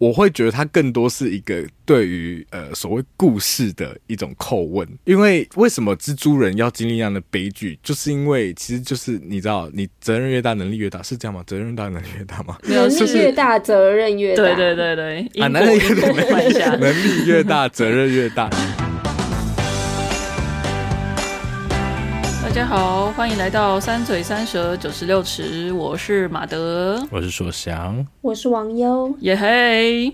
我会觉得它更多是一个对于呃所谓故事的一种叩问，因为为什么蜘蛛人要经历那样的悲剧，就是因为其实就是你知道，你责任越大，能力越大，是这样吗？责任大，能力越大吗？能力越大，责任越大。对对对对，啊，能力越大，能力越大，责任越大。大家好，欢迎来到三嘴三舌九十六尺，我是马德，我是硕翔，我是王优，耶嘿！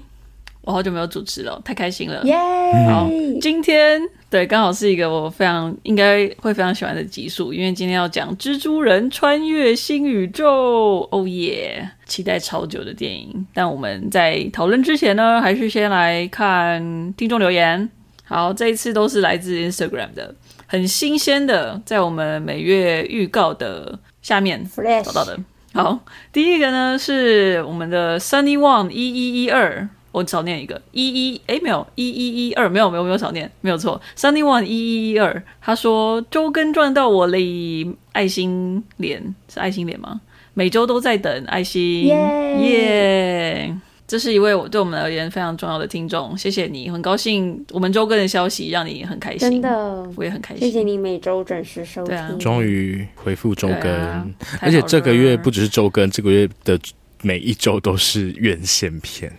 我好久没有主持了，太开心了，耶、yeah！好，今天对，刚好是一个我非常应该会非常喜欢的集数，因为今天要讲蜘蛛人穿越新宇宙，哦耶！期待超久的电影，但我们在讨论之前呢，还是先来看听众留言。好，这一次都是来自 Instagram 的。很新鲜的，在我们每月预告的下面找到的。好，第一个呢是我们的 Sunny One 一一一二，我少念一个。一一，哎，没有一一一二，没有没有没有少念，没有错，Sunny One 一一一二，他说周更赚到我嘞，爱心脸。是爱心脸吗？每周都在等爱心，耶。这是一位我对我们而言非常重要的听众，谢谢你，很高兴我们周更的消息让你很开心，真的，我也很开心。谢谢你每周准时收听，啊，终于回复周更，啊，而且这个月不只是周更，这个月的每一周都是院线片，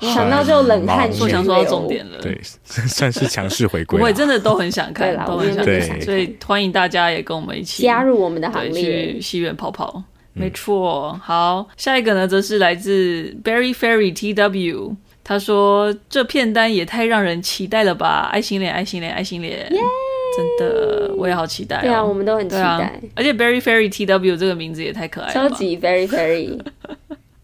想到就冷汗。我想说到重点了，对，算是强势回归。我也真的都很想看，都很想看，所以欢迎大家也跟我们一起加入我们的行列，去戏院跑跑。没错，好，下一个呢，则是来自 Berry Fairy T W，他说这片单也太让人期待了吧！爱心脸，爱心脸，爱心脸!真的，我也好期待、哦。对啊，我们都很期待。啊、而且 Berry Fairy T W 这个名字也太可爱了，超级 Berry Fairy。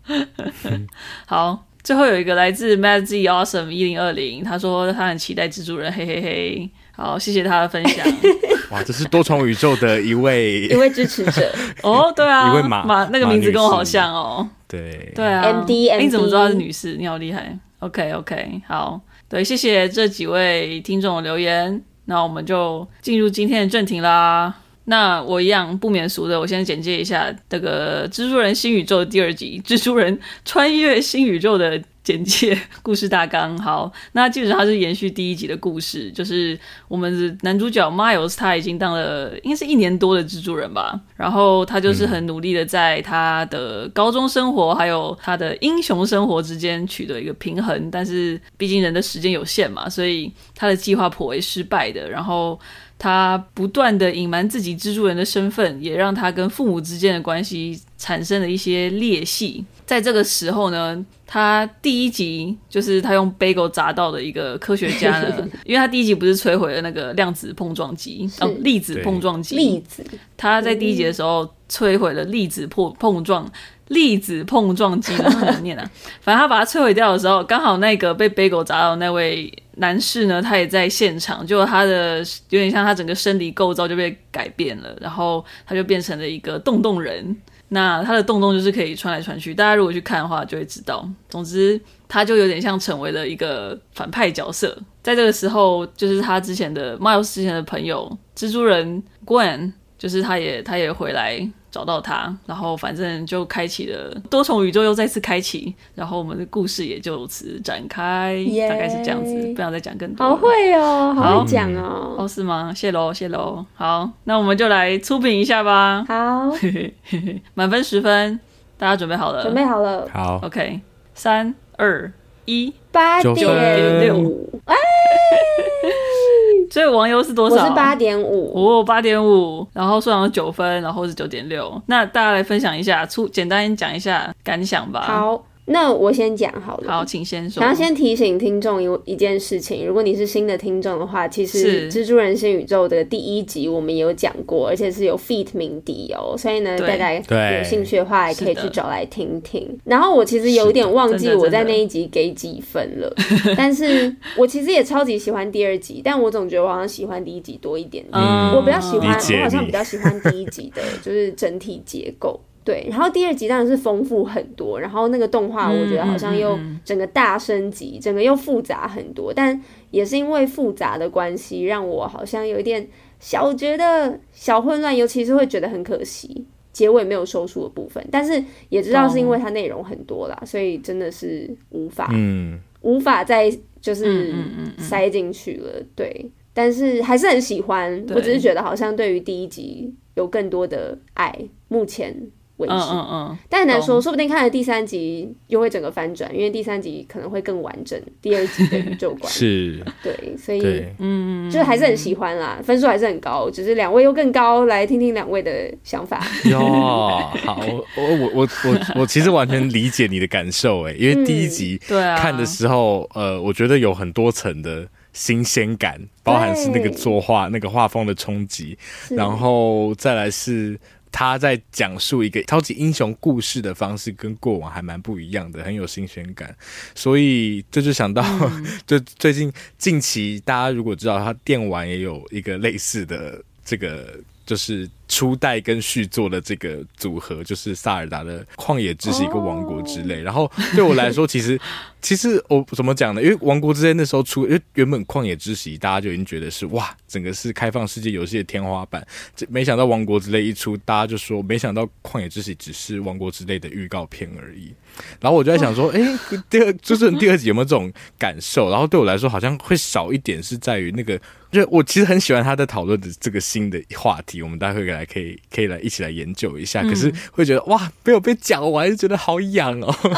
好，最后有一个来自 Mad Z Awesome 一零二零，他说他很期待蜘蛛人，嘿嘿嘿。好，谢谢他的分享。哇，这是多重宇宙的一位 一位支持者 哦，对啊，一位马马那个名字跟我好像哦。对对啊，M D M D，你怎么知道她是女士？你好厉害。OK OK，好，对，谢谢这几位听众的留言。那我们就进入今天的正题啦。那我一样不免俗的，我先简介一下这个《蜘蛛人新宇宙》第二集《蜘蛛人穿越新宇宙》的。简介故事大纲。好，那基本上它是延续第一集的故事，就是我们的男主角 Miles 他已经当了应该是一年多的蜘蛛人吧，然后他就是很努力的在他的高中生活还有他的英雄生活之间取得一个平衡，但是毕竟人的时间有限嘛，所以他的计划颇为失败的，然后他不断的隐瞒自己蜘蛛人的身份，也让他跟父母之间的关系产生了一些裂隙。在这个时候呢，他第一集就是他用 bagel 砸到的一个科学家呢，因为他第一集不是摧毁了那个量子碰撞机哦，粒子碰撞机，粒子，他在第一集的时候摧毁了粒子碰碰撞粒子碰撞机，很难念啊，反正他把它摧毁掉的时候，刚好那个被 bagel 砸到的那位男士呢，他也在现场，就他的有点像他整个生理构造就被改变了，然后他就变成了一个洞洞人。那他的洞洞就是可以穿来穿去，大家如果去看的话就会知道。总之，他就有点像成为了一个反派角色。在这个时候，就是他之前的 Miles 之前的朋友蜘蛛人 Gwen，就是他也他也回来。找到他，然后反正就开启了多重宇宙，又再次开启，然后我们的故事也就此展开，yeah. 大概是这样子，不想再讲更多。好会哦，好会讲哦，哦是吗？谢喽，谢喽。好，那我们就来出品一下吧。好，满分十分，大家准备好了？准备好了。好，OK，三二一，八点六。哎所以网友是多少？我是八点五，哦，八点五，然后数量九分，然后是九点六。那大家来分享一下，出简单讲一下感想吧。好。那我先讲好了。好，请先说。然后先提醒听众一一件事情，如果你是新的听众的话，其实《蜘蛛人新宇宙》的第一集我们也有讲过，而且是有 feat 鸣笛哦，所以呢，大家有兴趣的话，也可以去找来听听。然后我其实有点忘记我在那一集给几分了，但是我其实也超级喜欢第二集，但我总觉得我好像喜欢第一集多一点点。嗯，我比较喜欢，我好像比较喜欢第一集的，就是整体结构。对，然后第二集当然是丰富很多，然后那个动画我觉得好像又整个大升级，嗯嗯嗯、整个又复杂很多，但也是因为复杂的关系，让我好像有一点小觉得小混乱，尤其是会觉得很可惜。结尾没有收束的部分，但是也知道是因为它内容很多啦，所以真的是无法，嗯，无法再就是塞进去了，对。但是还是很喜欢，我只是觉得好像对于第一集有更多的爱，目前为止，嗯嗯嗯，但很难说，说不定看了第三集又会整个翻转，因为第三集可能会更完整，第二集的宇宙观。是，对，所以嗯，就是还是很喜欢啦，分数还是很高，只是两位又更高，来听听两位的想法。哟，好，我我我我我我其实完全理解你的感受，哎，因为第一集看的时候，呃，我觉得有很多层的。新鲜感，包含是那个作画、那个画风的冲击，然后再来是他在讲述一个超级英雄故事的方式，跟过往还蛮不一样的，很有新鲜感。所以这就想到，嗯、就最近近期大家如果知道，他电玩也有一个类似的这个。就是初代跟续作的这个组合，就是萨尔达的旷野之息一个王国之泪。然后对我来说，其实 其实我怎么讲呢？因为王国之泪那时候出，因为原本旷野之息大家就已经觉得是哇，整个是开放世界游戏的天花板。这没想到王国之泪一出，大家就说没想到旷野之息只是王国之泪的预告片而已。然后我就在想说，哎，第二就是第二集有没有这种感受？然后对我来说，好像会少一点，是在于那个。就我其实很喜欢他在讨论的这个新的话题，我们待会来还可以可以来一起来研究一下。可是会觉得哇，没有被讲完，就觉得好痒哦，哦，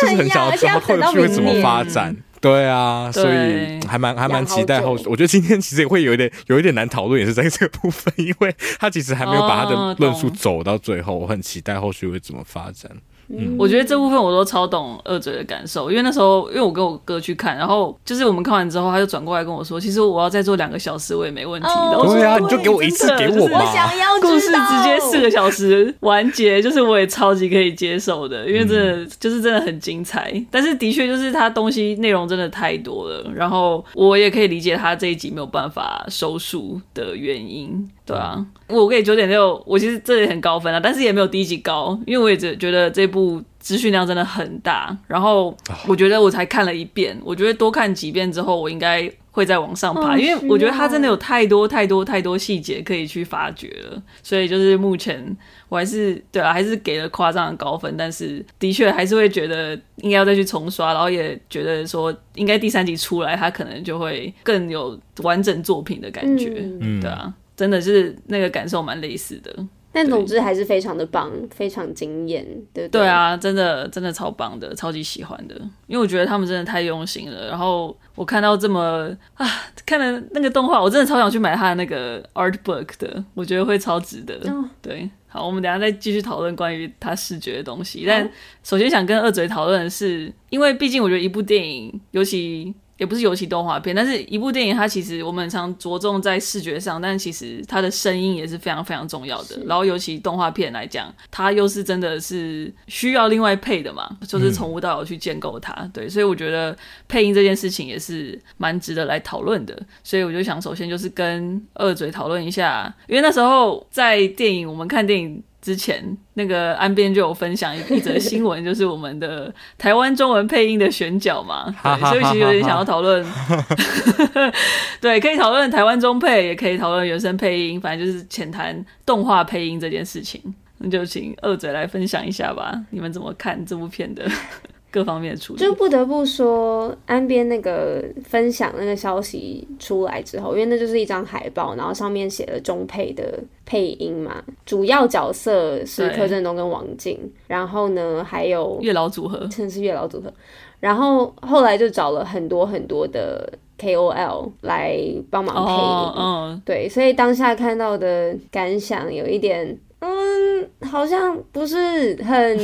真的很痒，就是很想要知道后续会怎么发展。对啊，所以还蛮还蛮期待后续。我觉得今天其实也会有一点有一点难讨论，也是在这个部分，因为他其实还没有把他的论述走到最后，我很期待后续会怎么发展。嗯，我觉得这部分我都超懂二嘴的感受，因为那时候因为我跟我哥去看，然后就是我们看完之后，他就转过来跟我说，其实我要再做两个小时我也没问题的。哦、对啊，你就给我一次给我吧。我想要故事直接四个小时完结，就是我也超级可以接受的，因为真的、嗯、就是真的很精彩。但是的确就是他东西内容真的太多了，然后我也可以理解他这一集没有办法收束的原因。对啊，我给九点六，我其实这也很高分啊，但是也没有第一集高，因为我也只觉得这部资讯量真的很大，然后我觉得我才看了一遍，我觉得多看几遍之后，我应该会再往上爬，因为我觉得它真的有太多太多太多细节可以去发掘了，所以就是目前我还是对啊，还是给了夸张的高分，但是的确还是会觉得应该要再去重刷，然后也觉得说应该第三集出来，它可能就会更有完整作品的感觉，嗯，对啊。真的是那个感受蛮类似的，但总之还是非常的棒，非常惊艳，对对？对啊，真的真的超棒的，超级喜欢的，因为我觉得他们真的太用心了。然后我看到这么啊，看了那个动画，我真的超想去买他的那个 art book 的，我觉得会超值得。哦、对，好，我们等下再继续讨论关于他视觉的东西。但首先想跟二嘴讨论的是，因为毕竟我觉得一部电影，尤其。也不是尤其动画片，但是一部电影，它其实我们很常着重在视觉上，但其实它的声音也是非常非常重要的。然后尤其动画片来讲，它又是真的是需要另外配的嘛，就是从无到有去建构它。嗯、对，所以我觉得配音这件事情也是蛮值得来讨论的。所以我就想，首先就是跟二嘴讨论一下，因为那时候在电影，我们看电影。之前那个安边就有分享一一则新闻，就是我们的台湾中文配音的选角嘛，对，所以其实有点想要讨论，对，可以讨论台湾中配，也可以讨论原声配音，反正就是浅谈动画配音这件事情。那就请二嘴来分享一下吧，你们怎么看这部片的？各方面处理，就不得不说，安边那个分享那个消息出来之后，因为那就是一张海报，然后上面写了中配的配音嘛，主要角色是柯震东跟王静，然后呢还有月老组合，真的是月老组合，然后后来就找了很多很多的 KOL 来帮忙配音，嗯、oh, oh. 对，所以当下看到的感想有一点，嗯，好像不是很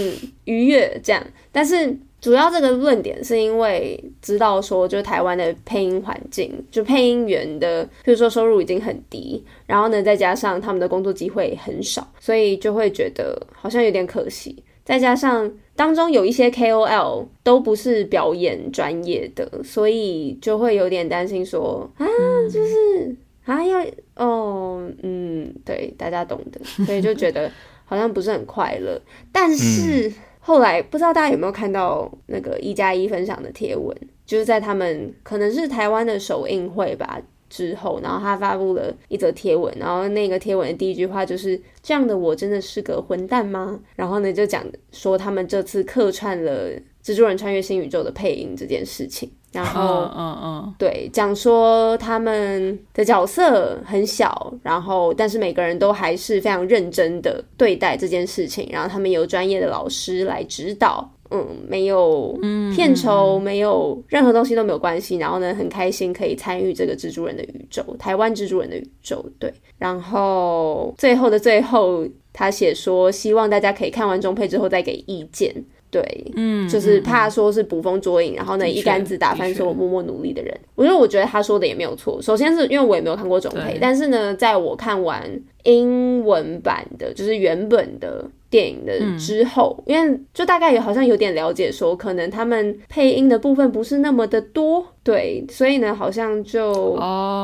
愉悦这样，但是。主要这个论点是因为知道说，就台湾的配音环境，就配音员的，比如说收入已经很低，然后呢，再加上他们的工作机会很少，所以就会觉得好像有点可惜。再加上当中有一些 KOL 都不是表演专业的，所以就会有点担心说啊，就是啊要哦，嗯，对，大家懂的，所以就觉得好像不是很快乐，但是。后来不知道大家有没有看到那个一加一分享的贴文，就是在他们可能是台湾的首映会吧，之后，然后他发布了一则贴文，然后那个贴文的第一句话就是“这样的我真的是个混蛋吗？”然后呢就讲说他们这次客串了《蜘蛛人穿越新宇宙》的配音这件事情。然后，嗯嗯，对，讲说他们的角色很小，然后但是每个人都还是非常认真的对待这件事情，然后他们有专业的老师来指导，嗯，没有片酬，没有任何东西都没有关系，然后呢，很开心可以参与这个蜘蛛人的宇宙，台湾蜘蛛人的宇宙，对，然后最后的最后，他写说希望大家可以看完中配之后再给意见。对，嗯，就是怕说是捕风捉影，嗯、然后呢一竿子打翻所有默默努力的人。我觉得，我觉得他说的也没有错。首先是因为我也没有看过中配，但是呢，在我看完英文版的，就是原本的电影的之后，嗯、因为就大概也好像有点了解，说可能他们配音的部分不是那么的多，对，所以呢，好像就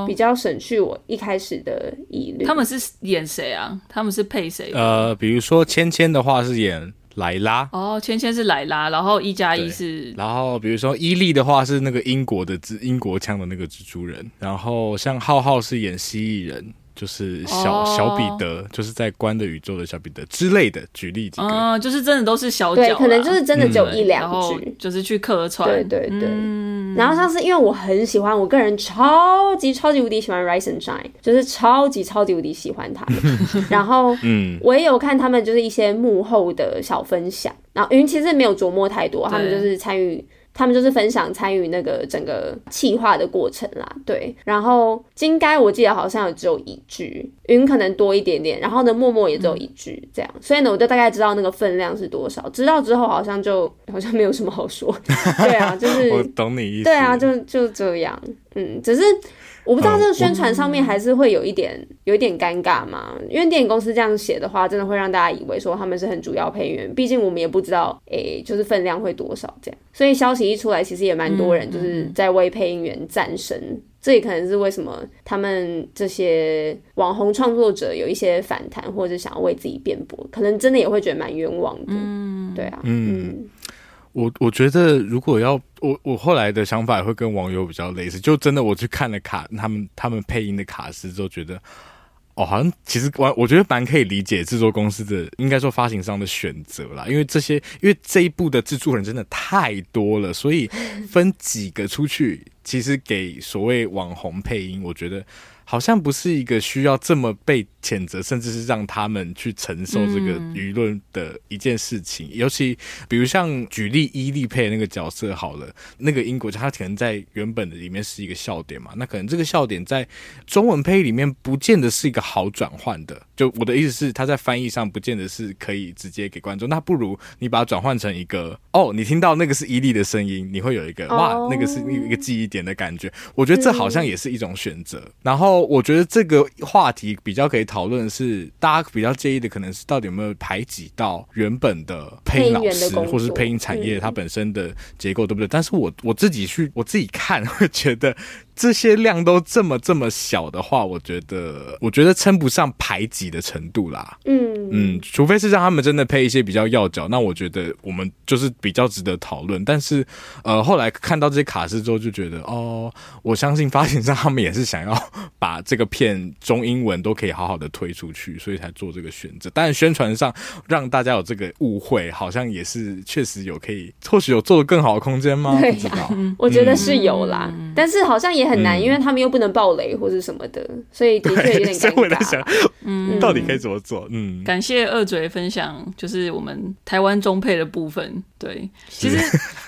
比较省去我一开始的疑虑。他们是演谁啊？他们是配谁？呃，比如说芊芊的话是演。莱拉哦，芊芊是莱拉，然后一加一是，然后比如说伊利的话是那个英国的蜘英国腔的那个蜘蛛人，然后像浩浩是演蜥蜴人。就是小、oh. 小彼得，就是在关的宇宙的小彼得之类的，举例几个，嗯，就是真的都是小角，可能就是真的只有一两句，嗯，就是去客串，对对对。嗯、然后上次因为我很喜欢，我个人超级超级无敌喜欢 Rise and Shine，就是超级超级无敌喜欢他们。然后，嗯，我也有看他们就是一些幕后的小分享，然后因为其实没有琢磨太多，他们就是参与。他们就是分享参与那个整个企划的过程啦，对。然后金该我记得好像也只有一句，云可能多一点点，然后呢默默也只有一句这样，所以呢我就大概知道那个分量是多少。知道之后好像就好像没有什么好说，对啊，就是 我懂你意思，对啊，就就这样，嗯，只是。我不知道这个宣传上面还是会有一点、嗯、有一点尴尬嘛，因为电影公司这样写的话，真的会让大家以为说他们是很主要配音员，毕竟我们也不知道，诶、欸，就是分量会多少这样。所以消息一出来，其实也蛮多人就是在为配音员赞声，嗯嗯、这也可能是为什么他们这些网红创作者有一些反弹，或者想要为自己辩驳，可能真的也会觉得蛮冤枉的。嗯，对啊，嗯。嗯我我觉得，如果要我我后来的想法会跟网友比较类似，就真的我去看了卡他们他们配音的卡司之后，觉得哦，好像其实我我觉得蛮可以理解制作公司的，应该说发行商的选择啦，因为这些因为这一部的制作人真的太多了，所以分几个出去，其实给所谓网红配音，我觉得。好像不是一个需要这么被谴责，甚至是让他们去承受这个舆论的一件事情。嗯、尤其比如像举例伊利配那个角色好了，那个英国他可能在原本的里面是一个笑点嘛，那可能这个笑点在中文配里面不见得是一个好转换的。就我的意思是，他在翻译上不见得是可以直接给观众。那不如你把它转换成一个哦，你听到那个是伊利的声音，你会有一个哇，那个是一个记忆点的感觉。我觉得这好像也是一种选择。然后。我觉得这个话题比较可以讨论的是，大家比较介意的可能是到底有没有排挤到原本的配音老师，或是配音产业它本身的结构，对不对？但是我我自己去我自己看，会觉得。这些量都这么这么小的话，我觉得我觉得称不上排挤的程度啦。嗯嗯，除非是让他们真的配一些比较要角，那我觉得我们就是比较值得讨论。但是呃，后来看到这些卡司之后，就觉得哦，我相信发行商他们也是想要把这个片中英文都可以好好的推出去，所以才做这个选择。但宣传上让大家有这个误会，好像也是确实有可以，或许有做的更好的空间吗？对啊，不知道，我觉得是有啦，嗯，但是好像也。很难，因为他们又不能爆雷或者什么的，嗯、所以的确有点尴尬。嗯，到底可以怎么做？嗯，感谢二嘴分享，就是我们台湾中配的部分。对，其实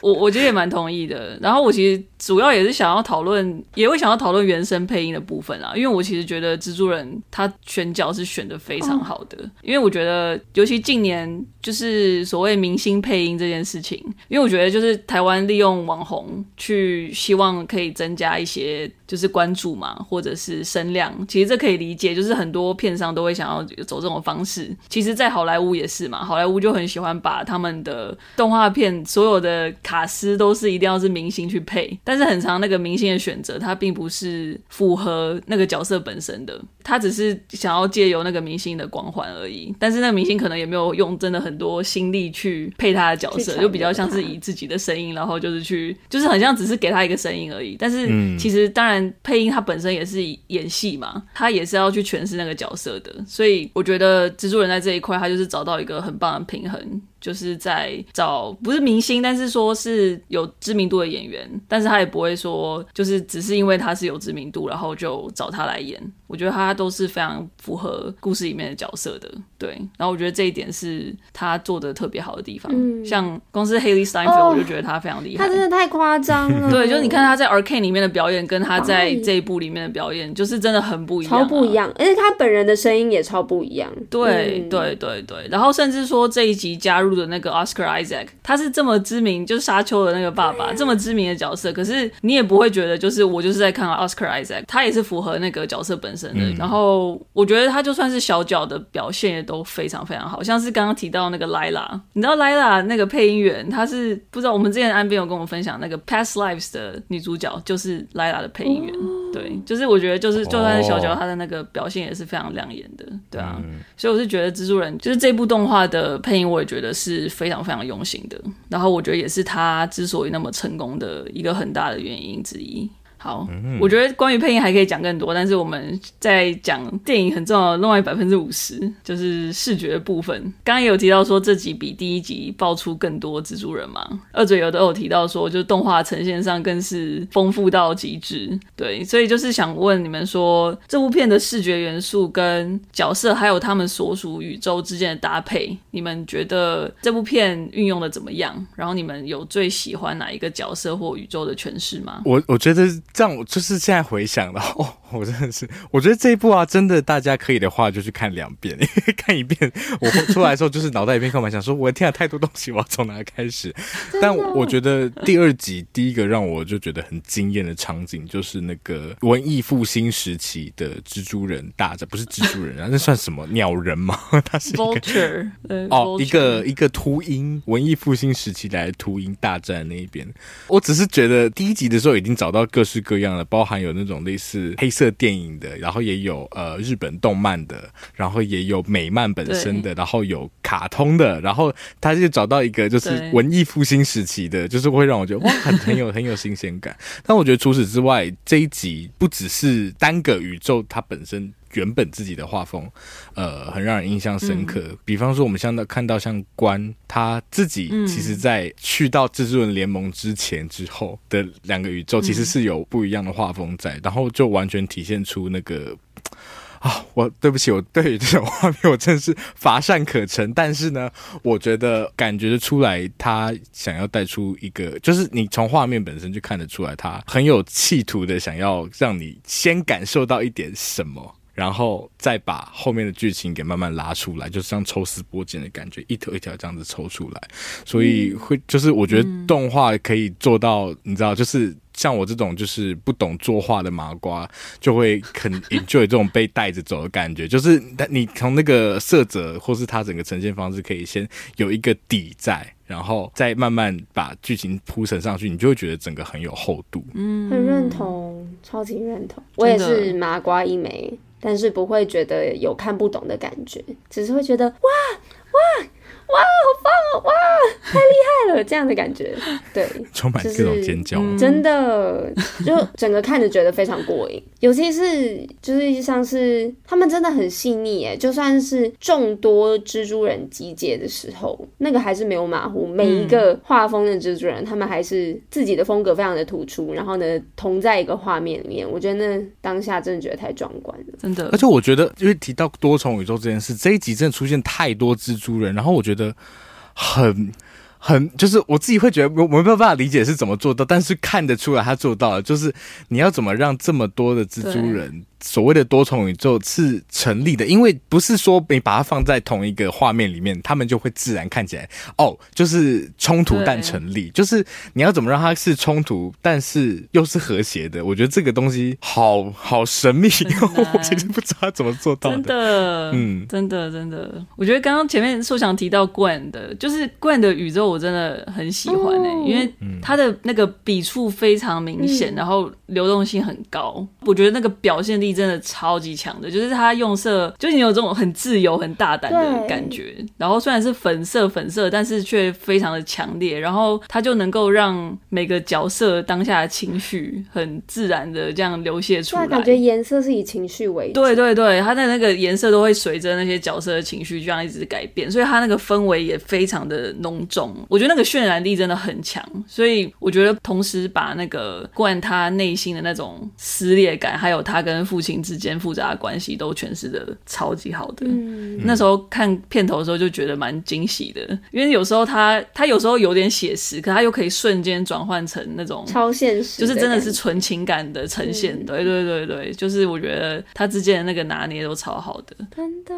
我我觉得也蛮同意的。然后我其实主要也是想要讨论，也会想要讨论原声配音的部分啊，因为我其实觉得蜘蛛人他选角是选的非常好的，哦、因为我觉得尤其近年就是所谓明星配音这件事情，因为我觉得就是台湾利用网红去希望可以增加一些就是关注嘛，或者是声量，其实这可以理解，就是很多片商都会想要走这种方式。其实，在好莱坞也是嘛，好莱坞就很喜欢把他们的动画。片所有的卡司都是一定要是明星去配，但是很长那个明星的选择，它并不是符合那个角色本身的。他只是想要借由那个明星的光环而已，但是那个明星可能也没有用真的很多心力去配他的角色，就比较像是以自己的声音，然后就是去，就是很像只是给他一个声音而已。但是其实当然配音他本身也是演戏嘛，他也是要去诠释那个角色的，所以我觉得蜘蛛人在这一块他就是找到一个很棒的平衡。就是在找不是明星，但是说是有知名度的演员，但是他也不会说就是只是因为他是有知名度，然后就找他来演。我觉得他都是非常符合故事里面的角色的，对。然后我觉得这一点是他做的特别好的地方。嗯、像公司 Hailee Steinfeld，我就觉得他非常厉害。他真的太夸张了。对，就是你看他在 Arcane 里面的表演，跟他在这一部里面的表演，就是真的很不一样、啊，超不一样。而且他本人的声音也超不一样。对、嗯、对对对。然后甚至说这一集加入的那个 Oscar Isaac，他是这么知名，就是沙丘的那个爸爸，这么知名的角色，可是你也不会觉得就是我就是在看 Oscar Isaac，他也是符合那个角色本身的。嗯、然后我觉得他就算是小角的表现也都非常非常好，像是刚刚提到那个 Lila，你知道 Lila 那个配音员，他是不知道我们之前安边有跟我们分享那个 Past Lives 的女主角就是 Lila 的配音员，哦、对，就是我觉得就是就算是小角，他的那个表现也是非常亮眼的，对啊，嗯、所以我是觉得蜘蛛人就是这部动画的配音，我也觉得是非常非常用心的，然后我觉得也是他之所以那么成功的一个很大的原因之一。好，我觉得关于配音还可以讲更多，但是我们在讲电影很重要的另外百分之五十，就是视觉的部分。刚刚也有提到说这集比第一集爆出更多蜘蛛人嘛，二嘴有都有提到说，就是动画呈现上更是丰富到极致。对，所以就是想问你们说，这部片的视觉元素跟角色还有他们所属宇宙之间的搭配，你们觉得这部片运用的怎么样？然后你们有最喜欢哪一个角色或宇宙的诠释吗？我我觉得。这样我就是现在回想了哦，我真的是，我觉得这一部啊，真的大家可以的话就去看两遍，因 为看一遍我出来的时候就是脑袋一片空白，想说我天啊太多东西，我要从哪开始？但我觉得第二集第一个让我就觉得很惊艳的场景，就是那个文艺复兴时期的蜘蛛人大战，不是蜘蛛人啊，那算什么鸟人吗？他是一个 Vulture 哦，一个一个秃鹰，文艺复兴时期来的秃鹰大战那一边，我只是觉得第一集的时候已经找到各式各样的，包含有那种类似黑色电影的，然后也有呃日本动漫的，然后也有美漫本身的，然后有卡通的，然后他就找到一个就是文艺复兴时期的，就是会让我觉得哇很很有很有新鲜感。但我觉得除此之外，这一集不只是单个宇宙它本身。原本自己的画风，呃，很让人印象深刻。嗯、比方说，我们像到看到像关他自己，其实在去到蜘蛛人联盟之前之后的两个宇宙，其实是有不一样的画风在，嗯、然后就完全体现出那个啊，我对不起，我对于这种画面我真是乏善可陈。但是呢，我觉得感觉得出来，他想要带出一个，就是你从画面本身就看得出来，他很有企图的想要让你先感受到一点什么。然后再把后面的剧情给慢慢拉出来，就是像抽丝剥茧的感觉，一条一条这样子抽出来，所以会就是我觉得动画可以做到，你知道，就是像我这种就是不懂作画的麻瓜，就会很 enjoy 这种被带着走的感觉，就是你从那个色泽或是它整个呈现方式，可以先有一个底在，然后再慢慢把剧情铺陈上去，你就会觉得整个很有厚度。嗯，很认同，超级认同，我也是麻瓜一枚。但是不会觉得有看不懂的感觉，只是会觉得哇哇。哇，好棒哦！哇，太厉害了，这样的感觉，对，充满各种尖叫，就是、真的，就整个看着觉得非常过瘾。尤其是就是像是他们真的很细腻哎，就算是众多蜘蛛人集结的时候，那个还是没有马虎，每一个画风的蜘蛛人，他们还是自己的风格非常的突出，然后呢，同在一个画面里面，我觉得那当下真的觉得太壮观了，真的。而且我觉得，因为提到多重宇宙这件事，这一集真的出现太多蜘蛛人，然后我觉得。很很，就是我自己会觉得我我没有办法理解是怎么做到，但是看得出来他做到了，就是你要怎么让这么多的蜘蛛人。所谓的多重宇宙是成立的，因为不是说你把它放在同一个画面里面，他们就会自然看起来哦，就是冲突但成立。就是你要怎么让它是冲突，但是又是和谐的？我觉得这个东西好好神秘，我其实不知道怎么做到的。真的，嗯，真的真的，我觉得刚刚前面说想提到 Gwen 的，就是 Gwen 的宇宙，我真的很喜欢哎、欸，哦、因为他的那个笔触非常明显，嗯、然后流动性很高，我觉得那个表现力。力真的超级强的，就是他用色，就是你有这种很自由、很大胆的感觉。然后虽然是粉色粉色，但是却非常的强烈。然后他就能够让每个角色当下的情绪很自然的这样流泻出来。感觉颜色是以情绪为主。对对对，他的那个颜色都会随着那些角色的情绪这样一直改变，所以他那个氛围也非常的浓重。我觉得那个渲染力真的很强，所以我觉得同时把那个灌他内心的那种撕裂感，还有他跟父亲之间复杂的关系，都诠释的超级好的。嗯，那时候看片头的时候就觉得蛮惊喜的，因为有时候他他有时候有点写实，可他又可以瞬间转换成那种超现实，就是真的是纯情感的呈现。嗯、对对对对，就是我觉得他之间的那个拿捏都超好的，真的。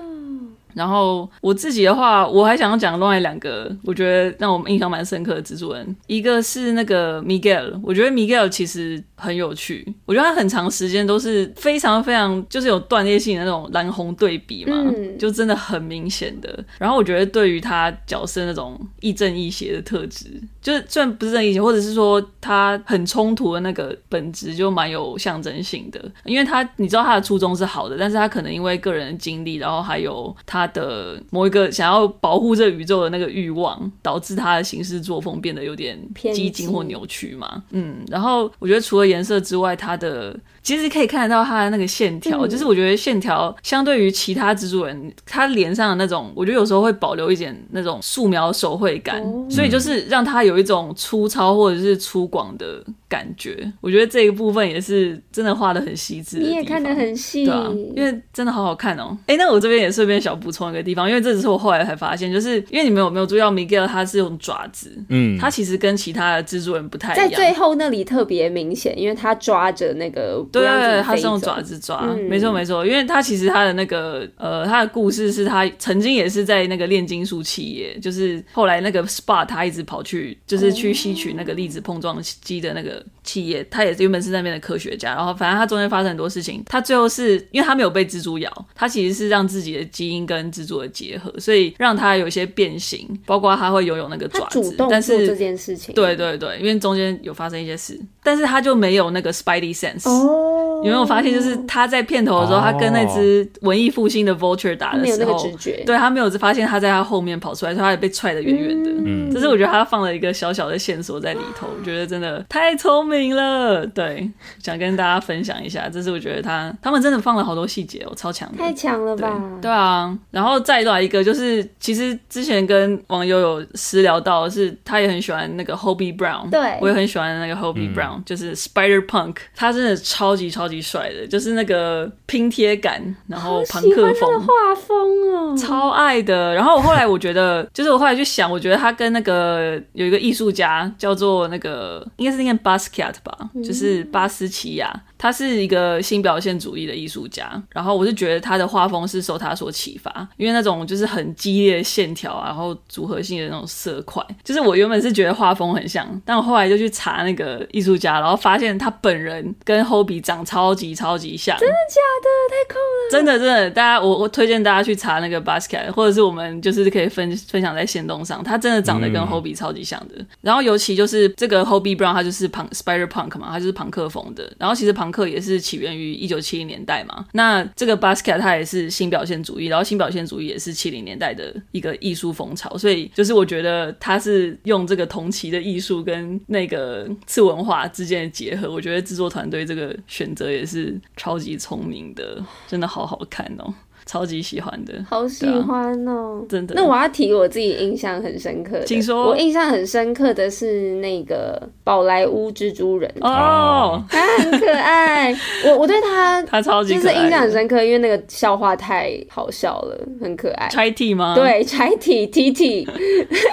然后我自己的话，我还想要讲另外两个，我觉得让我们印象蛮深刻的蜘蛛人，一个是那个 Miguel，我觉得 Miguel 其实很有趣，我觉得他很长时间都是非常非常就是有断裂性的那种蓝红对比嘛，嗯、就真的很明显的。然后我觉得对于他角色那种亦正亦邪的特质，就是虽然不是正义邪，或者是说他很冲突的那个本质，就蛮有象征性的。因为他你知道他的初衷是好的，但是他可能因为个人的经历，然后还有他。他的某一个想要保护这宇宙的那个欲望，导致他的行事作风变得有点激进或扭曲嘛。嗯，然后我觉得除了颜色之外，他的。其实可以看得到他的那个线条，嗯、就是我觉得线条相对于其他蜘蛛人，他脸上的那种，我觉得有时候会保留一点那种素描手绘感，哦、所以就是让他有一种粗糙或者是粗犷的感觉。我觉得这一部分也是真的画的很细致，你也看得很细，对啊，因为真的好好看哦。哎，那我这边也顺便小补充一个地方，因为这只是我后来才发现，就是因为你们有没有注意到，Miguel 他是用爪子，嗯，他其实跟其他的蜘蛛人不太一样，在最后那里特别明显，因为他抓着那个。对对，他是用爪子抓，嗯、没错没错，因为他其实他的那个呃，他的故事是他曾经也是在那个炼金术企业，就是后来那个 Spot 他一直跑去，就是去吸取那个粒子碰撞机的那个企业，他也是原本是那边的科学家，然后反正他中间发生很多事情，他最后是因为他没有被蜘蛛咬，他其实是让自己的基因跟蜘蛛的结合，所以让他有一些变形，包括他会拥有那个爪子，但是这件事情，对对对，因为中间有发生一些事，但是他就没有那个 Spidey sense。哦。有没有发现，就是他在片头的时候，他跟那只文艺复兴的 Vulture 打的时候，对，他没有发现他在他后面跑出来，所以他也被踹得远远的。嗯，这是我觉得他放了一个小小的线索在里头，我觉得真的太聪明了。对，想跟大家分享一下，这是我觉得他他们真的放了好多细节哦，超强的，太强了吧？对啊，然后再来一个，就是其实之前跟网友有私聊到的是，他也很喜欢那个 Hobie Brown，对，我也很喜欢那个 Hobie Brown，就是 Spider Punk，他真的超级超级。帅的，就是那个拼贴感，然后朋克风，画风哦，超爱的。然后我后来我觉得，就是我后来去想，我觉得他跟那个有一个艺术家叫做那个，应该是念 Basquiat 吧，嗯、就是巴斯奇亚。他是一个新表现主义的艺术家，然后我是觉得他的画风是受他所启发，因为那种就是很激烈的线条啊，然后组合性的那种色块，就是我原本是觉得画风很像，但我后来就去查那个艺术家，然后发现他本人跟 Hobie 长超级超级像，真的假的？太酷了！真的真的，大家我我推荐大家去查那个 Basquiat，或者是我们就是可以分分享在线动上，他真的长得跟 Hobie 超级像的。嗯、然后尤其就是这个 Hobie Brown，他就是 Punk Spider Punk 嘛，他就是朋克风的。然后其实朋克也是起源于一九七零年代嘛，那这个 Basquiat 他也是新表现主义，然后新表现主义也是七零年代的一个艺术风潮，所以就是我觉得他是用这个同期的艺术跟那个次文化之间的结合，我觉得制作团队这个选择也是超级聪明的，真的好好看哦。超级喜欢的，好喜欢哦！啊、真的。那我要提我自己印象很深刻的，请说。我印象很深刻的是那个宝莱坞蜘蛛人哦，他很可爱。我我对他 他超级就是印象很深刻，因为那个笑话太好笑了，很可爱。拆体吗？对，拆体 T T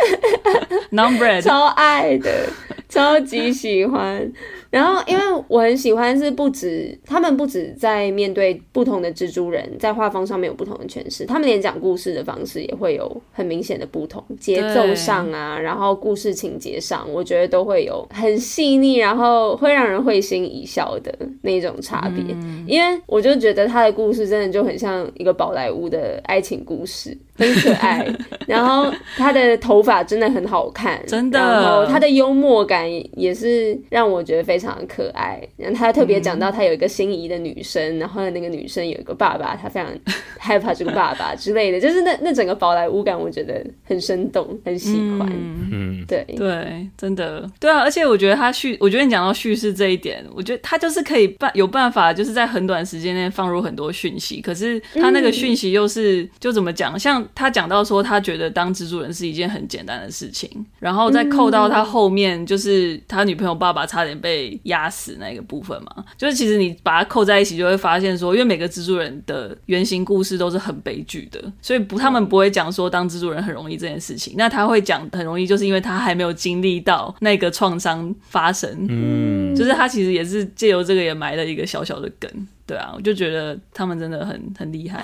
Numbred 超爱的，超级喜欢。然后，因为我很喜欢，是不止他们不止在面对不同的蜘蛛人，在画风上面有不同的诠释，他们连讲故事的方式也会有很明显的不同，节奏上啊，然后故事情节上，我觉得都会有很细腻，然后会让人会心一笑的那种差别。嗯、因为我就觉得他的故事真的就很像一个宝莱坞的爱情故事。很可爱，然后他的头发真的很好看，真的，然后他的幽默感也是让我觉得非非常可爱。然后他特别讲到他有一个心仪的女生，嗯、然后那个女生有一个爸爸，他非常 害怕这个爸爸之类的，就是那那整个宝莱坞感，我觉得很生动，很喜欢。嗯，对对，真的对啊，而且我觉得他叙，我觉得你讲到叙事这一点，我觉得他就是可以办有办法，就是在很短时间内放入很多讯息，可是他那个讯息又是、就怎么讲？像他讲到说，他觉得当蜘蛛人是一件很简单的事情，然后再扣到他后面，就是他女朋友爸爸差点被压死那个部分嘛，就是其实你把它扣在一起，就会发现说，因为每个蜘蛛人的原型故事都是很悲剧的，所以不，他们不会讲说当蜘蛛人很容易这件事情。那他会讲很容易，就是因为他还没有经历到那个创伤发生，嗯，就是他其实也是借由这个也埋了一个小小的梗。对啊，我就觉得他们真的很很厉害，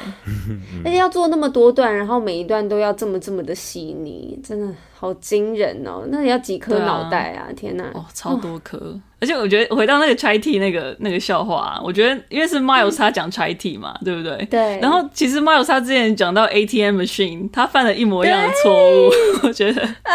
而且要做那么多段，然后每一段都要这么这么的细腻，真的好惊人哦！那你要几颗脑袋啊？啊天哪，哦，超多颗！哦、而且我觉得回到那个 chai tea 那个那个笑话、啊，我觉得因为是 Miles 他讲 chai tea 嘛，嗯、对不对？对。然后其实 Miles 他之前讲到 ATM machine，他犯了一模一样的错误，我觉得。啊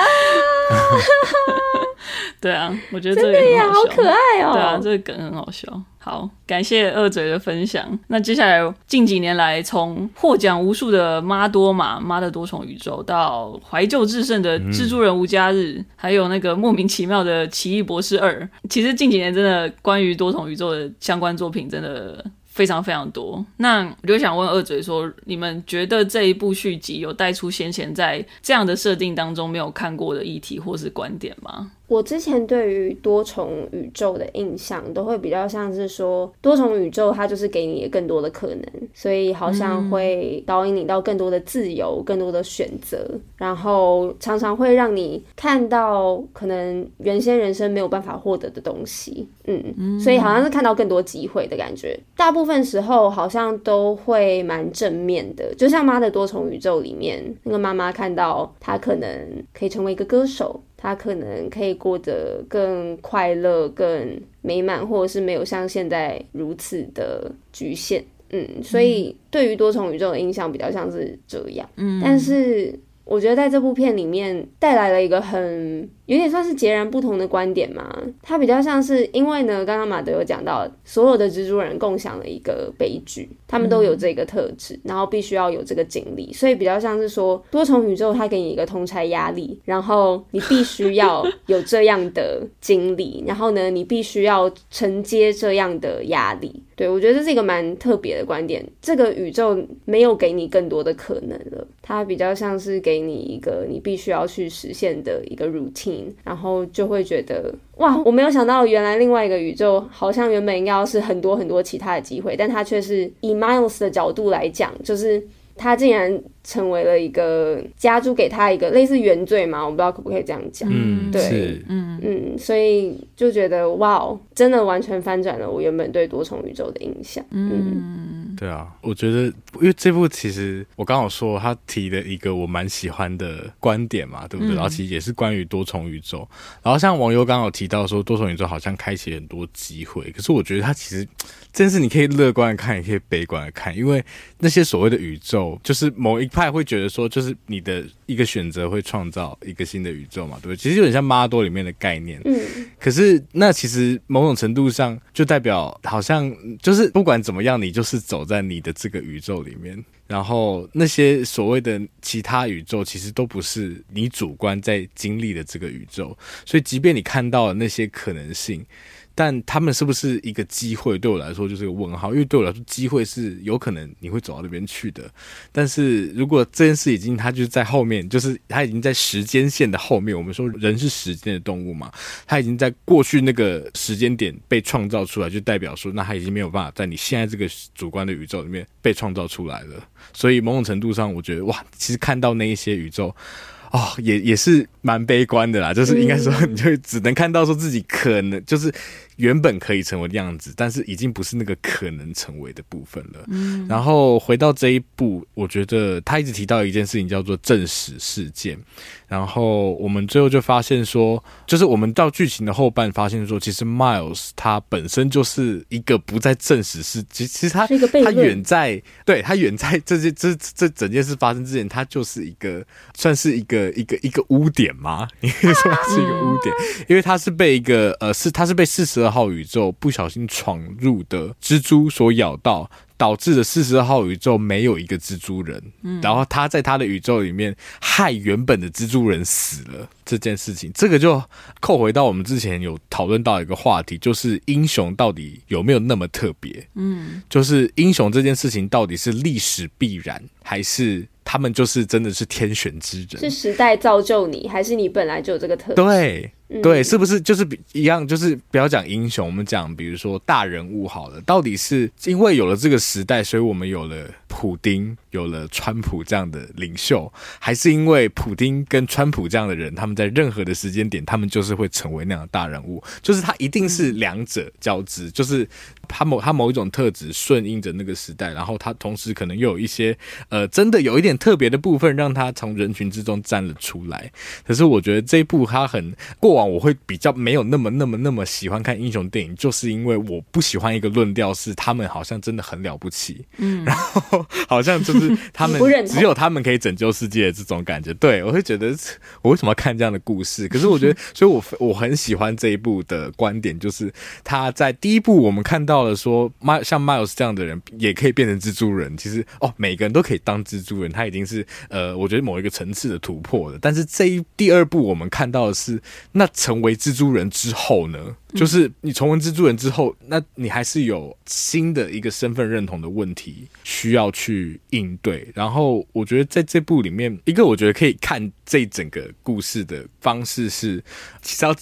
对啊，我觉得这个也好，好可爱哦。对啊，这个梗很好笑。好，感谢二嘴的分享。那接下来近几年来，从获奖无数的妈多玛妈的多重宇宙，到怀旧制胜的蜘蛛人无家日，还有那个莫名其妙的奇异博士二，其实近几年真的关于多重宇宙的相关作品真的非常非常多。那我就想问二嘴说，你们觉得这一部续集有带出先前在这样的设定当中没有看过的议题或是观点吗？我之前对于多重宇宙的印象，都会比较像是说，多重宇宙它就是给你更多的可能，所以好像会导引你到更多的自由、更多的选择，然后常常会让你看到可能原先人生没有办法获得的东西，嗯，所以好像是看到更多机会的感觉。大部分时候好像都会蛮正面的，就像妈的多重宇宙里面，那个妈妈看到她可能可以成为一个歌手。他可能可以过得更快乐、更美满，或者是没有像现在如此的局限。嗯，所以对于多重宇宙的印象比较像是这样。嗯，但是我觉得在这部片里面带来了一个很。有点算是截然不同的观点嘛，它比较像是因为呢，刚刚马德有讲到，所有的蜘蛛人共享了一个悲剧，他们都有这个特质，嗯、然后必须要有这个经历，所以比较像是说多重宇宙它给你一个通差压力，然后你必须要有这样的经历，然后呢，你必须要承接这样的压力。对，我觉得这是一个蛮特别的观点，这个宇宙没有给你更多的可能了，它比较像是给你一个你必须要去实现的一个 routine。然后就会觉得哇，我没有想到原来另外一个宇宙好像原本应该要是很多很多其他的机会，但他却是以 Miles 的角度来讲，就是他竟然成为了一个加诸给他一个类似原罪嘛，我不知道可不可以这样讲。嗯，对，嗯嗯，所以就觉得哇，真的完全翻转了我原本对多重宇宙的印象。嗯。嗯对啊，我觉得，因为这部其实我刚好说他提的一个我蛮喜欢的观点嘛，对不对？嗯、然后其实也是关于多重宇宙。然后像网友刚好提到说，多重宇宙好像开启很多机会。可是我觉得它其实，真是你可以乐观的看，也可以悲观的看，因为那些所谓的宇宙，就是某一派会觉得说，就是你的一个选择会创造一个新的宇宙嘛，对不对？其实有点像妈多里面的概念。嗯。可是那其实某种程度上就代表，好像就是不管怎么样，你就是走。在你的这个宇宙里面，然后那些所谓的其他宇宙，其实都不是你主观在经历的这个宇宙，所以即便你看到了那些可能性。但他们是不是一个机会？对我来说就是个问号，因为对我来说，机会是有可能你会走到那边去的。但是如果这件事已经，它就是在后面，就是它已经在时间线的后面。我们说人是时间的动物嘛，它已经在过去那个时间点被创造出来，就代表说，那它已经没有办法在你现在这个主观的宇宙里面被创造出来了。所以某种程度上，我觉得哇，其实看到那一些宇宙。哦，也也是蛮悲观的啦，就是应该说，你就只能看到说自己可能就是原本可以成为的样子，但是已经不是那个可能成为的部分了。嗯，然后回到这一步，我觉得他一直提到一件事情叫做证实事件。然后我们最后就发现说，就是我们到剧情的后半发现说，其实 Miles 他本身就是一个不在证实事，其其实他他远在对 他远在这些这这整件事发生之前，他就是一个算是一个一个一个污点吗？你可以说他是一个污点，因为他是被一个呃是他是被四十号宇宙不小心闯入的蜘蛛所咬到。导致的四十二号宇宙没有一个蜘蛛人，嗯，然后他在他的宇宙里面害原本的蜘蛛人死了这件事情，这个就扣回到我们之前有讨论到一个话题，就是英雄到底有没有那么特别？嗯，就是英雄这件事情到底是历史必然，还是他们就是真的是天选之人？是时代造就你，还是你本来就有这个特质？对。对，是不是就是比一样？就是不要讲英雄，我们讲比如说大人物好了。到底是因为有了这个时代，所以我们有了普丁，有了川普这样的领袖，还是因为普丁跟川普这样的人，他们在任何的时间点，他们就是会成为那样的大人物？就是他一定是两者交织，就是他某他某一种特质顺应着那个时代，然后他同时可能又有一些呃，真的有一点特别的部分，让他从人群之中站了出来。可是我觉得这一部他很过往。我会比较没有那么那么那么喜欢看英雄电影，就是因为我不喜欢一个论调是他们好像真的很了不起，嗯，然后好像就是他们只有他们可以拯救世界的这种感觉。对，我会觉得我为什么要看这样的故事？可是我觉得，所以我我很喜欢这一部的观点，就是他在第一部我们看到了说，像 Miles 这样的人也可以变成蜘蛛人。其实哦，每个人都可以当蜘蛛人，他已经是呃，我觉得某一个层次的突破了。但是这一第二部我们看到的是那。成为蜘蛛人之后呢？就是你重温蜘蛛人之后，那你还是有新的一个身份认同的问题需要去应对。然后我觉得在这部里面，一个我觉得可以看这整个故事的方式是，其实要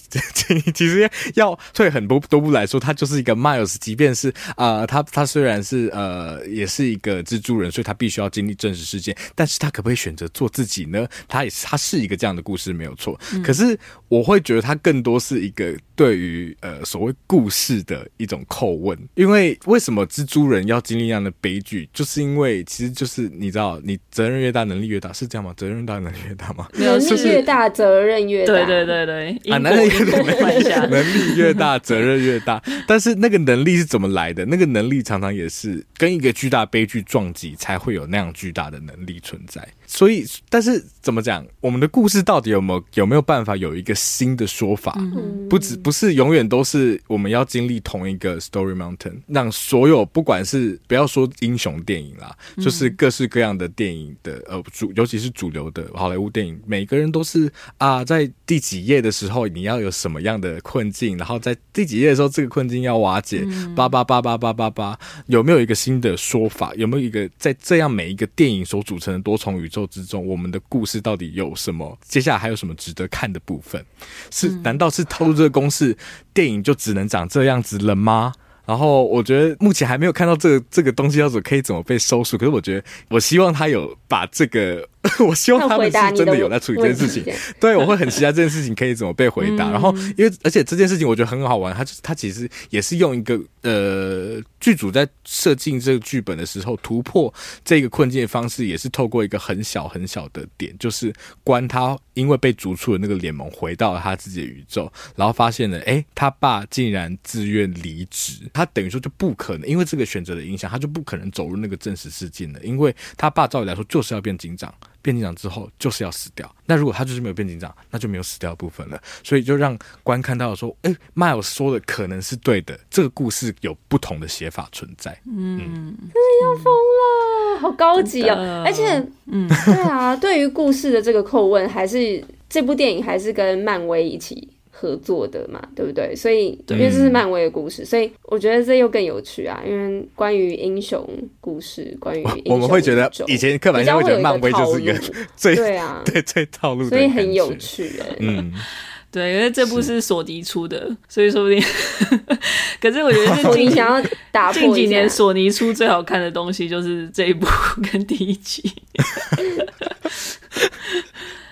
其实要退很多多步来说，他就是一个 Miles，即便是啊、他他虽然是呃也是一个蜘蛛人，所以他必须要经历真实事件，但是他可不可以选择做自己呢？他也是他是一个这样的故事没有错。可是我会觉得他更多是一个对于呃，所谓故事的一种叩问，因为为什么蜘蛛人要经历那样的悲剧？就是因为其实就是你知道，你责任越大，能力越大，是这样吗？责任大，能力越大吗？能力越大，责任越大。对对对对，啊，能力越大，能力越大，责任越大。但是那个能力是怎么来的？那个能力常常也是跟一个巨大悲剧撞击，才会有那样巨大的能力存在。所以，但是怎么讲？我们的故事到底有没有有没有办法有一个新的说法？嗯、不只不是永远都是我们要经历同一个 story mountain，让所有不管是不要说英雄电影啦，嗯、就是各式各样的电影的呃主，尤其是主流的好莱坞电影，每个人都是啊，在第几页的时候你要有什么样的困境，然后在第几页的时候这个困境要瓦解，八八八八八八八，有没有一个新的说法？有没有一个在这样每一个电影所组成的多重宇宙？之中，我们的故事到底有什么？接下来还有什么值得看的部分？是难道是透露这个公式，电影就只能长这样子了吗？然后我觉得目前还没有看到这个这个东西要怎么可以怎么被收束。可是我觉得，我希望他有把这个。我希望他们是真的有在处理这件事情，对，我会很期待这件事情可以怎么被回答。然后，因为而且这件事情我觉得很好玩，他他其实也是用一个呃剧组在设计这个剧本的时候突破这个困境的方式，也是透过一个很小很小的点，就是关他因为被逐出了那个联盟，回到了他自己的宇宙，然后发现了，哎，他爸竟然自愿离职，他等于说就不可能因为这个选择的影响，他就不可能走入那个真实世界了，因为他爸照理来说就是要变警长。变警长之后就是要死掉，那如果他就是没有变警长，那就没有死掉的部分了。所以就让观看到说，哎、欸，Miles 说的可能是对的，这个故事有不同的写法存在。嗯，真的要疯了，好高级哦！而且，嗯，对啊，对于故事的这个叩问，还是这部电影还是跟漫威一起。合作的嘛，对不对？所以因为这是漫威的故事，所以我觉得这又更有趣啊。因为关于英雄故事，关于我们会觉得以前刻板印象会觉得漫威就是一个最对啊，对最套路的，所以很有趣。嗯，对，因为这部是索尼出的，所以说不定。可是我觉得是近想要打破近几年索尼出最好看的东西，就是这一部跟第一集。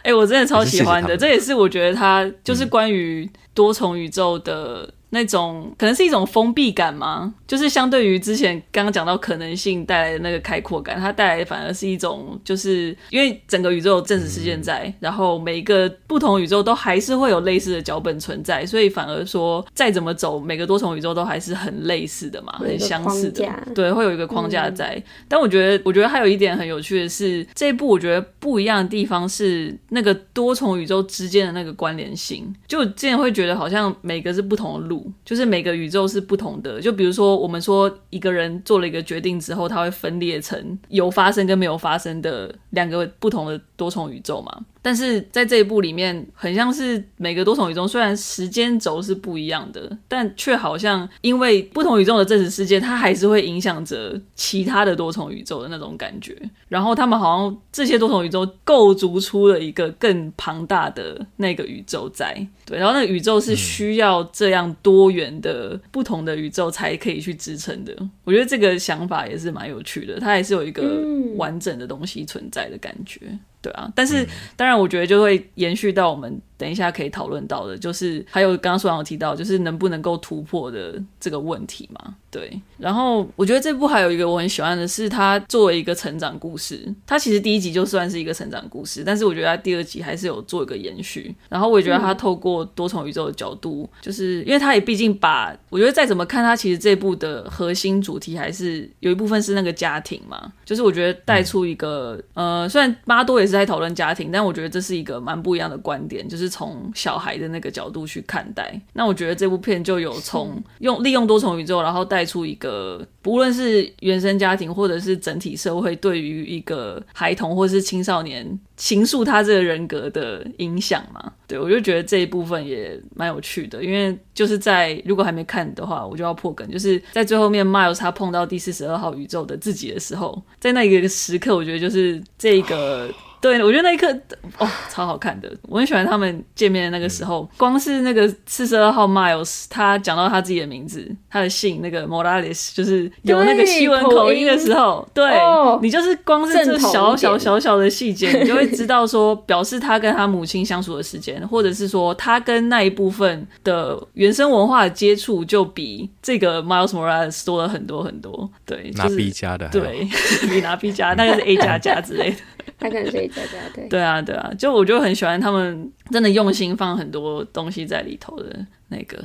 哎、欸，我真的超喜欢的，这也是我觉得他就是关于多重宇宙的。那种可能是一种封闭感吗？就是相对于之前刚刚讲到可能性带来的那个开阔感，它带来的反而是一种，就是因为整个宇宙有真实事件在，然后每一个不同宇宙都还是会有类似的脚本存在，所以反而说再怎么走，每个多重宇宙都还是很类似的嘛，很相似的，对，会有一个框架在。嗯、但我觉得，我觉得还有一点很有趣的是，这一部我觉得不一样的地方是那个多重宇宙之间的那个关联性，就我之前会觉得好像每个是不同的路。就是每个宇宙是不同的。就比如说，我们说一个人做了一个决定之后，他会分裂成有发生跟没有发生的两个不同的多重宇宙嘛。但是在这一部里面，很像是每个多重宇宙虽然时间轴是不一样的，但却好像因为不同宇宙的真实世界，它还是会影响着其他的多重宇宙的那种感觉。然后他们好像这些多重宇宙构筑出了一个更庞大的那个宇宙在。对，然后那个宇宙是需要这样多元的不同的宇宙才可以去支撑的。我觉得这个想法也是蛮有趣的，它还是有一个完整的东西存在的感觉。对啊，但是当然，我觉得就会延续到我们。等一下可以讨论到的，就是还有刚刚书长有提到，就是能不能够突破的这个问题嘛？对。然后我觉得这部还有一个我很喜欢的是，它作为一个成长故事，它其实第一集就算是一个成长故事，但是我觉得它第二集还是有做一个延续。然后我也觉得它透过多重宇宙的角度，嗯、就是因为它也毕竟把我觉得再怎么看，它其实这部的核心主题还是有一部分是那个家庭嘛。就是我觉得带出一个、嗯、呃，虽然妈多也是在讨论家庭，但我觉得这是一个蛮不一样的观点，就是。从小孩的那个角度去看待，那我觉得这部片就有从用利用多重宇宙，然后带出一个不论是原生家庭或者是整体社会对于一个孩童或是青少年情愫他这个人格的影响嘛。对，我就觉得这一部分也蛮有趣的，因为就是在如果还没看的话，我就要破梗，就是在最后面 Miles 他碰到第四十二号宇宙的自己的时候，在那一个时刻，我觉得就是这个。对，我觉得那一刻哦，超好看的。我很喜欢他们见面的那个时候，光是那个四十二号 Miles，他讲到他自己的名字，他的姓那个 Morales，就是有那个西文口音的时候，对，哦、你就是光是这小小小小的细节，你就会知道说，表示他跟他母亲相处的时间，或者是说他跟那一部分的原生文化的接触，就比这个 Miles Morales 多了很多很多。对，就是、拿 B 加的，对，比拿 B 加，那个是 A 加加之类的。他可能是一家家，对。对啊，对啊，就我就很喜欢他们真的用心放很多东西在里头的那个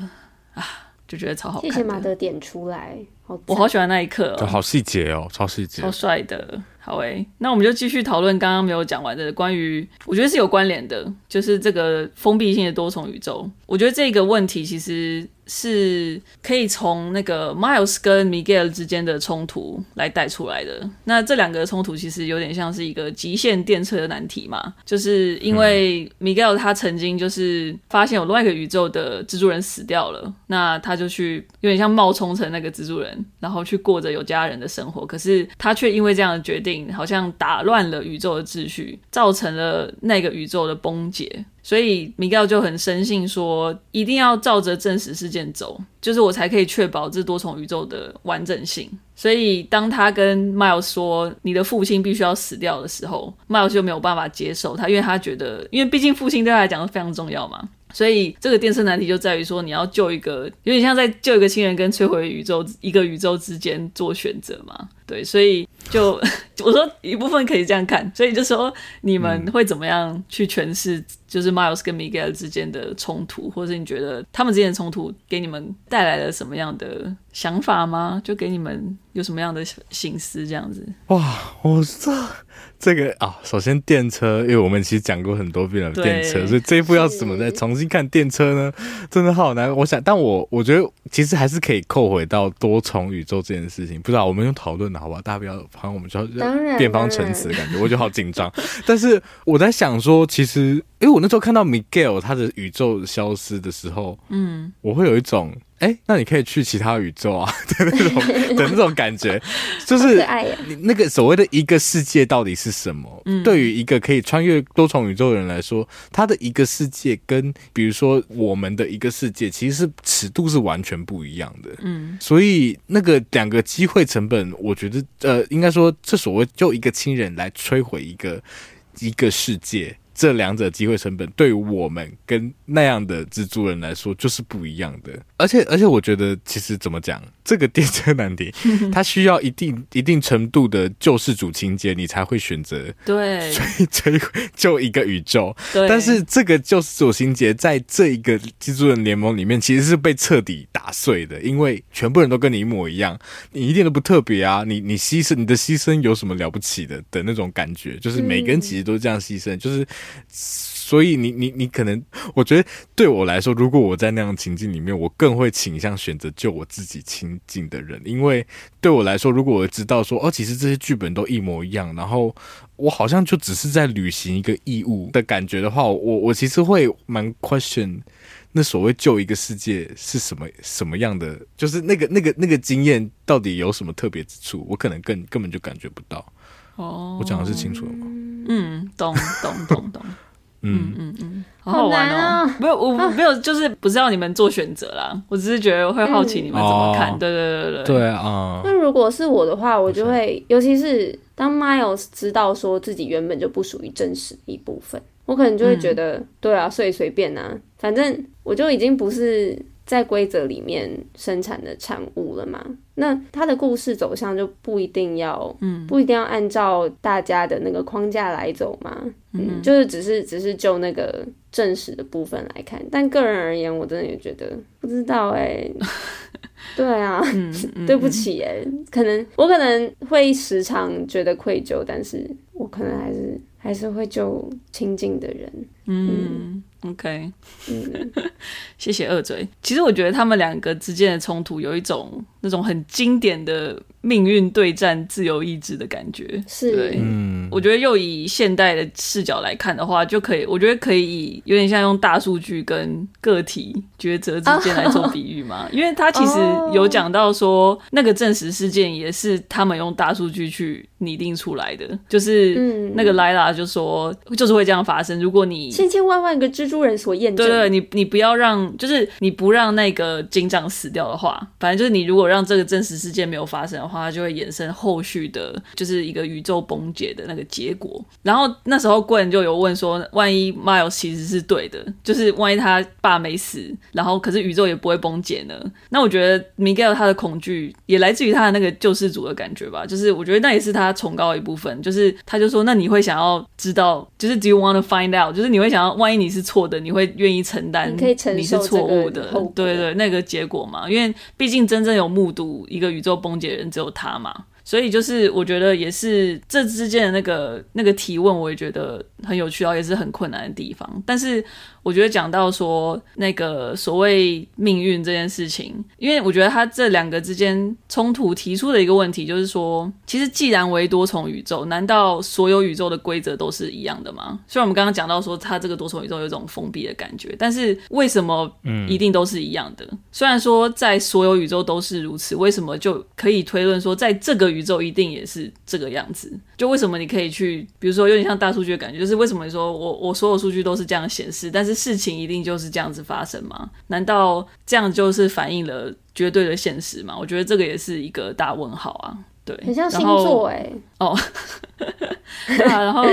啊，就觉得超好看。谢谢马德点出来，我好喜欢那一刻哦，好细节哦，超细节，超帅的。好诶、欸，那我们就继续讨论刚刚没有讲完的关于，我觉得是有关联的，就是这个封闭性的多重宇宙。我觉得这个问题其实。是可以从那个 Miles 跟 Miguel 之间的冲突来带出来的。那这两个冲突其实有点像是一个极限电车的难题嘛，就是因为 Miguel 他曾经就是发现有另外一个宇宙的蜘蛛人死掉了，那他就去有点像冒充成那个蜘蛛人，然后去过着有家人的生活。可是他却因为这样的决定，好像打乱了宇宙的秩序，造成了那个宇宙的崩解。所以米高就很深信说，一定要照着真实事件走，就是我才可以确保这多重宇宙的完整性。所以当他跟迈尔说你的父亲必须要死掉的时候迈尔就没有办法接受他，因为他觉得，因为毕竟父亲对他来讲是非常重要嘛。所以这个电车难题就在于说，你要救一个，有点像在救一个亲人跟摧毁宇宙一个宇宙之间做选择嘛。对，所以就 我说一部分可以这样看，所以就说你们会怎么样去诠释，就是 Miles 跟 Miguel 之间的冲突，或者你觉得他们之间的冲突给你们带来了什么样的想法吗？就给你们有什么样的心思这样子？哇，我这这个啊，首先电车，因为我们其实讲过很多遍了电车，所以这一部要怎么再重新看电车呢？真的好难。我想，但我我觉得其实还是可以扣回到多重宇宙这件事情。不知道我们用讨论的。好吧，大家不要，好像我们就要辩方陈词的感觉，我就好紧张。但是我在想说，其实，因为我那时候看到 Miguel 他的宇宙消失的时候，嗯，我会有一种。哎、欸，那你可以去其他宇宙啊 的那种的那种 感觉，就是你那个所谓的一个世界到底是什么？嗯，对于一个可以穿越多重宇宙的人来说，他的一个世界跟比如说我们的一个世界，其实是尺度是完全不一样的。嗯，所以那个两个机会成本，我觉得呃，应该说这所谓就一个亲人来摧毁一个一个世界。这两者机会成本对我们跟那样的蜘蛛人来说就是不一样的，而且而且我觉得其实怎么讲，这个电车难题，它需要一定一定程度的救世主情节，你才会选择对摧毁救一个宇宙。对，但是这个救世主情节在这一个蜘蛛人联盟里面其实是被彻底打碎的，因为全部人都跟你一模一样，你一点都不特别啊，你你牺牲你的牺牲有什么了不起的的那种感觉，就是每个人其实都是这样牺牲，就是。所以你你你可能，我觉得对我来说，如果我在那样情境里面，我更会倾向选择救我自己亲近的人，因为对我来说，如果我知道说哦，其实这些剧本都一模一样，然后我好像就只是在履行一个义务的感觉的话，我我其实会蛮 question 那所谓救一个世界是什么什么样的，就是那个那个那个经验到底有什么特别之处，我可能更根本就感觉不到。哦，我讲的是清楚的吗？嗯，懂懂懂懂。嗯嗯 嗯，好好玩哦！没有，我没有，就是不是要你们做选择啦。我只是觉得我会好奇你们怎么看。对对对对对啊！那如果是我的话，我就会，尤其是当 Miles 知道说自己原本就不属于真实一部分，我可能就会觉得，对啊，所以随便啊，反正我就已经不是在规则里面生产的产物了嘛。那他的故事走向就不一定要，嗯，不一定要按照大家的那个框架来走嘛，嗯，嗯，就是只是只是就那个正史的部分来看，但个人而言，我真的也觉得不知道哎、欸，对啊，嗯 嗯、对不起哎、欸，可能我可能会时常觉得愧疚，但是我可能还是还是会救亲近的人，嗯。OK，嗯，谢谢二嘴。其实我觉得他们两个之间的冲突有一种那种很经典的命运对战、自由意志的感觉。是，对，嗯，我觉得又以现代的视角来看的话，就可以，我觉得可以以有点像用大数据跟个体抉择之间来做比喻嘛。Oh. 因为他其实有讲到说，那个证实事件也是他们用大数据去拟定出来的，就是那个莱拉就说，就是会这样发生。如果你千千万万个之。诸人所验证，对对，你你不要让，就是你不让那个警长死掉的话，反正就是你如果让这个真实事件没有发生的话，它就会衍生后续的，就是一个宇宙崩解的那个结果。然后那时候贵人就有问说，万一 Miles 其实是对的，就是万一他爸没死，然后可是宇宙也不会崩解呢？那我觉得 Miguel 他的恐惧也来自于他的那个救世主的感觉吧，就是我觉得那也是他崇高的一部分，就是他就说，那你会想要知道，就是 Do you want to find out？就是你会想要，万一你是错。的你会愿意承担，你是错误的，对对，那个结果嘛，因为毕竟真正有目睹一个宇宙崩解的人只有他嘛。所以就是我觉得也是这之间的那个那个提问，我也觉得很有趣啊，也是很困难的地方。但是我觉得讲到说那个所谓命运这件事情，因为我觉得他这两个之间冲突提出的一个问题就是说，其实既然为多重宇宙，难道所有宇宙的规则都是一样的吗？虽然我们刚刚讲到说它这个多重宇宙有一种封闭的感觉，但是为什么一定都是一样的？嗯、虽然说在所有宇宙都是如此，为什么就可以推论说在这个宇宙一定也是这个样子，就为什么你可以去，比如说有点像大数据的感觉，就是为什么你说我我所有数据都是这样显示，但是事情一定就是这样子发生吗？难道这样就是反映了绝对的现实吗？我觉得这个也是一个大问号啊。对，很像星座哎、欸。哦，对啊，然后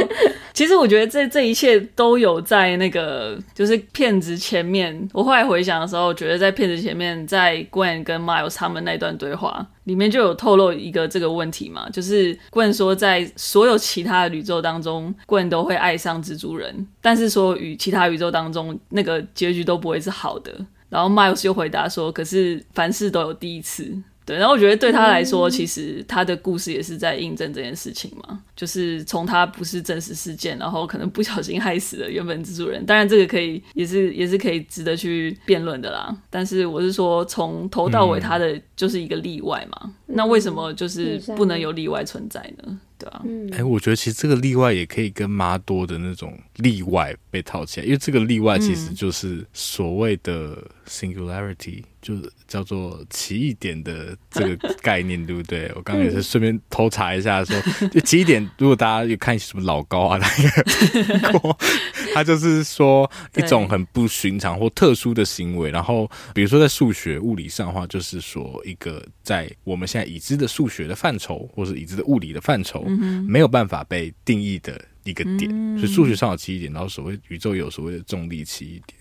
其实我觉得这这一切都有在那个就是骗子前面。我后来回想的时候，觉得在骗子前面，在 Gwen 跟 Miles 他们那段对话里面就有透露一个这个问题嘛，就是 Gwen 说在所有其他的宇宙当中，Gwen 都会爱上蜘蛛人，但是说与其他宇宙当中那个结局都不会是好的。然后 Miles 又回答说，可是凡事都有第一次。对，然后我觉得对他来说，其实他的故事也是在印证这件事情嘛，就是从他不是真实事件，然后可能不小心害死了原本蜘蛛人，当然这个可以也是也是可以值得去辩论的啦。但是我是说，从头到尾他的就是一个例外嘛，嗯、那为什么就是不能有例外存在呢？哎、欸，我觉得其实这个例外也可以跟妈多的那种例外被套起来，因为这个例外其实就是所谓的 singularity。就是叫做奇异点的这个 概念，对不对？我刚刚也是顺便偷查一下说，说就奇异点，如果大家有看什么老高啊，那个，他就是说一种很不寻常或特殊的行为。然后比如说在数学、物理上的话，就是说一个在我们现在已知的数学的范畴，或是已知的物理的范畴，没有办法被定义的一个点。所以数学上有奇异点，然后所谓宇宙有所谓的重力奇异点。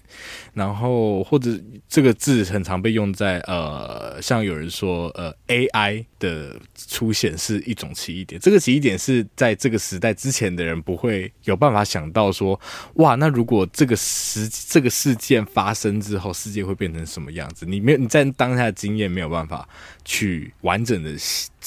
然后或者这个字很常被用在呃，像有人说呃，AI 的出现是一种奇异点。这个奇异点是在这个时代之前的人不会有办法想到说，哇，那如果这个时这个事件发生之后，世界会变成什么样子？你没有你在当下的经验没有办法去完整的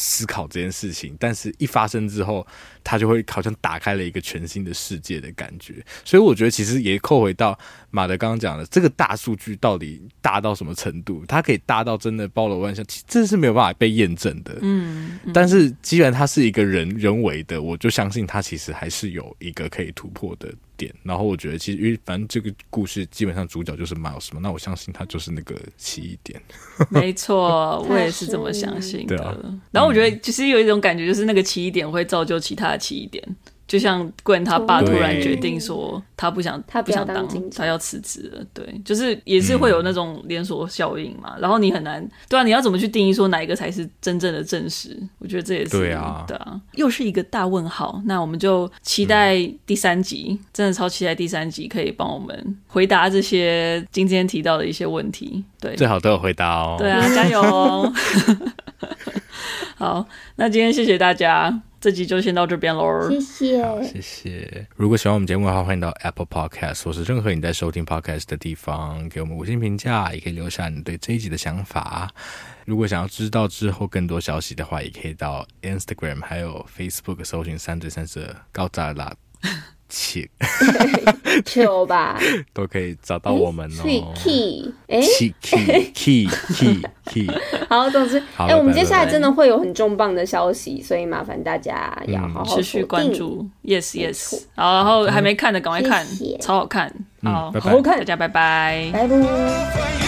思考这件事情，但是一发生之后，他就会好像打开了一个全新的世界的感觉。所以我觉得其实也扣回到马德刚刚讲的，这个大数据到底大到什么程度？它可以大到真的包罗万象，其实这是没有办法被验证的。嗯，嗯，但是既然它是一个人人为的，我就相信它其实还是有一个可以突破的。点，然后我觉得其实，因为反正这个故事基本上主角就是 Miles 嘛，那我相信他就是那个奇异点。没错，我也是这么相信的。啊、然后我觉得其实有一种感觉，就是那个奇异点会造就其他的奇异点。就像 Gwen 他爸突然决定说他不想他不想当他要辞职了，对，就是也是会有那种连锁效应嘛。然后你很难对啊，你要怎么去定义说哪一个才是真正的证实？我觉得这也是对啊，对啊，又是一个大问号。那我们就期待第三集，真的超期待第三集可以帮我们回答这些今天提到的一些问题。对，最好都有回答哦。对啊，加油哦！好，那今天谢谢大家。这集就先到这边喽，谢谢，谢谢。如果喜欢我们节目的话，欢迎到 Apple Podcast 或是任何你在收听 Podcast 的地方给我们五星评价，也可以留下你对这一集的想法。如果想要知道之后更多消息的话，也可以到 Instagram 还有 Facebook 搜寻三嘴三舌高炸辣。切，球吧，都可以找到我们哦。Key，哎，Key，Key，Key，Key。好，总之，哎，我们接下来真的会有很重磅的消息，所以麻烦大家要好好持续关注。Yes，Yes。好，然后还没看的赶快看，超好看。好，好好看，大家拜拜，拜拜。